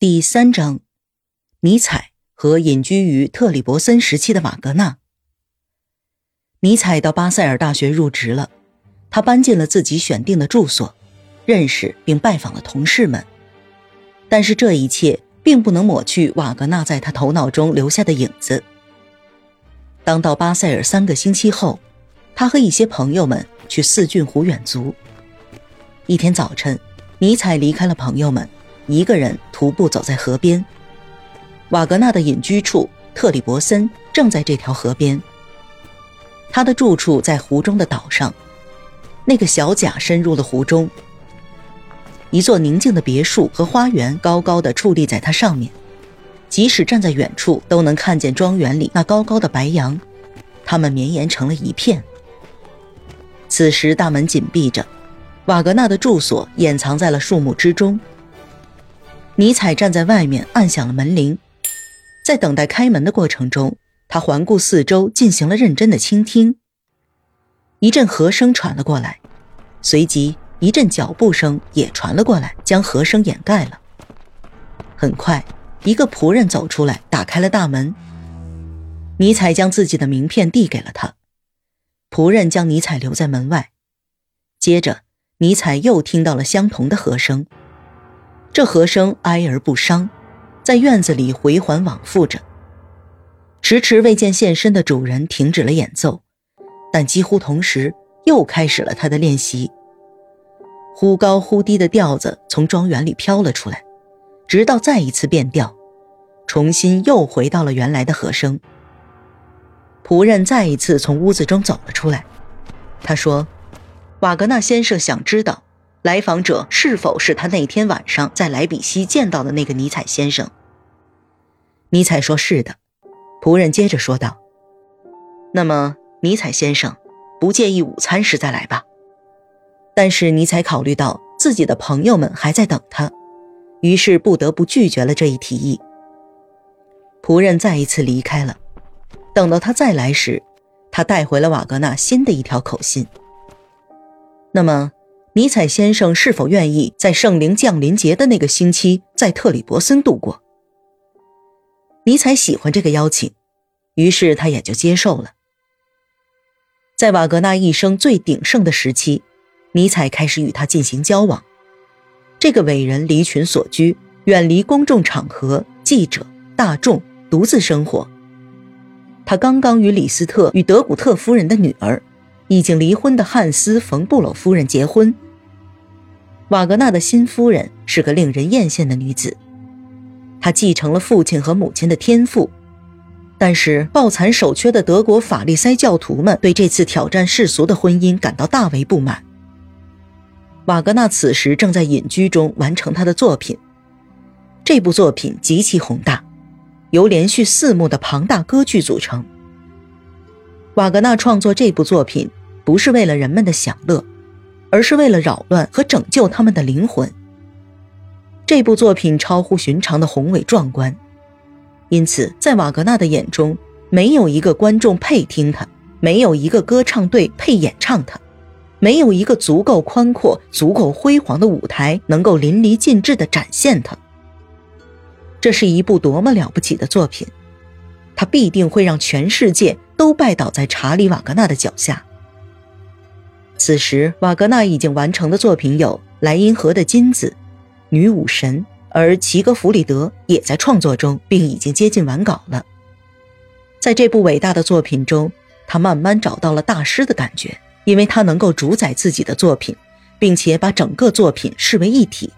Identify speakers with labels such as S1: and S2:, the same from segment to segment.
S1: 第三章，尼采和隐居于特里伯森时期的瓦格纳。尼采到巴塞尔大学入职了，他搬进了自己选定的住所，认识并拜访了同事们。但是这一切并不能抹去瓦格纳在他头脑中留下的影子。当到巴塞尔三个星期后，他和一些朋友们去四郡湖远足。一天早晨，尼采离开了朋友们。一个人徒步走在河边，瓦格纳的隐居处特里伯森正在这条河边。他的住处在湖中的岛上，那个小甲深入了湖中。一座宁静的别墅和花园高高的矗立在它上面，即使站在远处都能看见庄园里那高高的白杨，它们绵延成了一片。此时大门紧闭着，瓦格纳的住所掩藏在了树木之中。尼采站在外面，按响了门铃。在等待开门的过程中，他环顾四周，进行了认真的倾听。一阵和声传了过来，随即一阵脚步声也传了过来，将和声掩盖了。很快，一个仆人走出来，打开了大门。尼采将自己的名片递给了他，仆人将尼采留在门外。接着，尼采又听到了相同的和声。这和声哀而不伤，在院子里回环往复着。迟迟未见现身的主人停止了演奏，但几乎同时又开始了他的练习。忽高忽低的调子从庄园里飘了出来，直到再一次变调，重新又回到了原来的和声。仆人再一次从屋子中走了出来，他说：“瓦格纳先生想知道。”来访者是否是他那天晚上在莱比锡见到的那个尼采先生？尼采说是的。仆人接着说道：“那么，尼采先生不介意午餐时再来吧？”但是尼采考虑到自己的朋友们还在等他，于是不得不拒绝了这一提议。仆人再一次离开了。等到他再来时，他带回了瓦格纳新的一条口信。那么。尼采先生是否愿意在圣灵降临节的那个星期在特里伯森度过？尼采喜欢这个邀请，于是他也就接受了。在瓦格纳一生最鼎盛的时期，尼采开始与他进行交往。这个伟人离群所居，远离公众场合、记者、大众，独自生活。他刚刚与李斯特与德古特夫人的女儿，已经离婚的汉斯·冯布鲁夫人结婚。瓦格纳的新夫人是个令人艳羡的女子，她继承了父亲和母亲的天赋，但是抱残守缺的德国法利塞教徒们对这次挑战世俗的婚姻感到大为不满。瓦格纳此时正在隐居中完成他的作品，这部作品极其宏大，由连续四幕的庞大歌剧组成。瓦格纳创作这部作品不是为了人们的享乐。而是为了扰乱和拯救他们的灵魂。这部作品超乎寻常的宏伟壮观，因此在瓦格纳的眼中，没有一个观众配听他，没有一个歌唱队配演唱他，没有一个足够宽阔、足够辉煌的舞台能够淋漓尽致地展现他。这是一部多么了不起的作品，它必定会让全世界都拜倒在查理·瓦格纳的脚下。此时，瓦格纳已经完成的作品有《莱茵河的金子》《女武神》，而齐格弗里德也在创作中，并已经接近完稿了。在这部伟大的作品中，他慢慢找到了大师的感觉，因为他能够主宰自己的作品，并且把整个作品视为一体。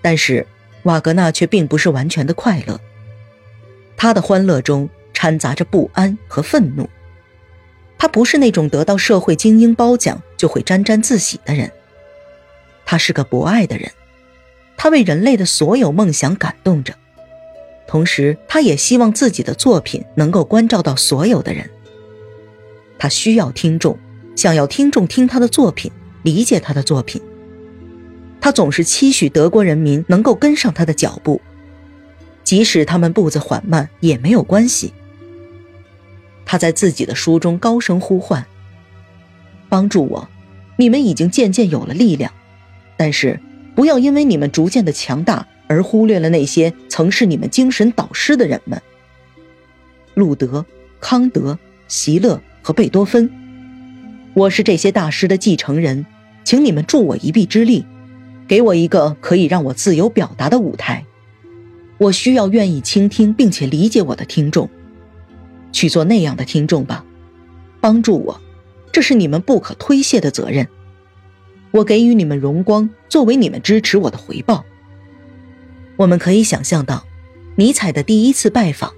S1: 但是，瓦格纳却并不是完全的快乐，他的欢乐中掺杂着不安和愤怒。他不是那种得到社会精英褒奖就会沾沾自喜的人，他是个博爱的人，他为人类的所有梦想感动着，同时他也希望自己的作品能够关照到所有的人。他需要听众，想要听众听他的作品，理解他的作品。他总是期许德国人民能够跟上他的脚步，即使他们步子缓慢也没有关系。他在自己的书中高声呼唤：“帮助我！你们已经渐渐有了力量，但是不要因为你们逐渐的强大而忽略了那些曾是你们精神导师的人们：路德、康德、席勒和贝多芬。我是这些大师的继承人，请你们助我一臂之力，给我一个可以让我自由表达的舞台。我需要愿意倾听并且理解我的听众，去做那样的听众吧，帮助我，这是你们不可推卸的责任。我给予你们荣光，作为你们支持我的回报。我们可以想象到，尼采的第一次拜访，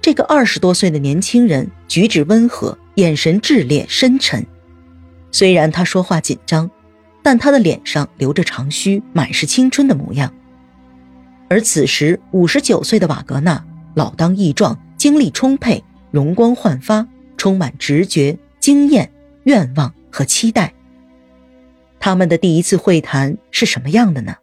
S1: 这个二十多岁的年轻人举止温和，眼神炽烈深沉。虽然他说话紧张，但他的脸上留着长须，满是青春的模样。而此时五十九岁的瓦格纳，老当益壮，精力充沛，容光焕发，充满直觉、经验、愿望和期待。他们的第一次会谈是什么样的呢？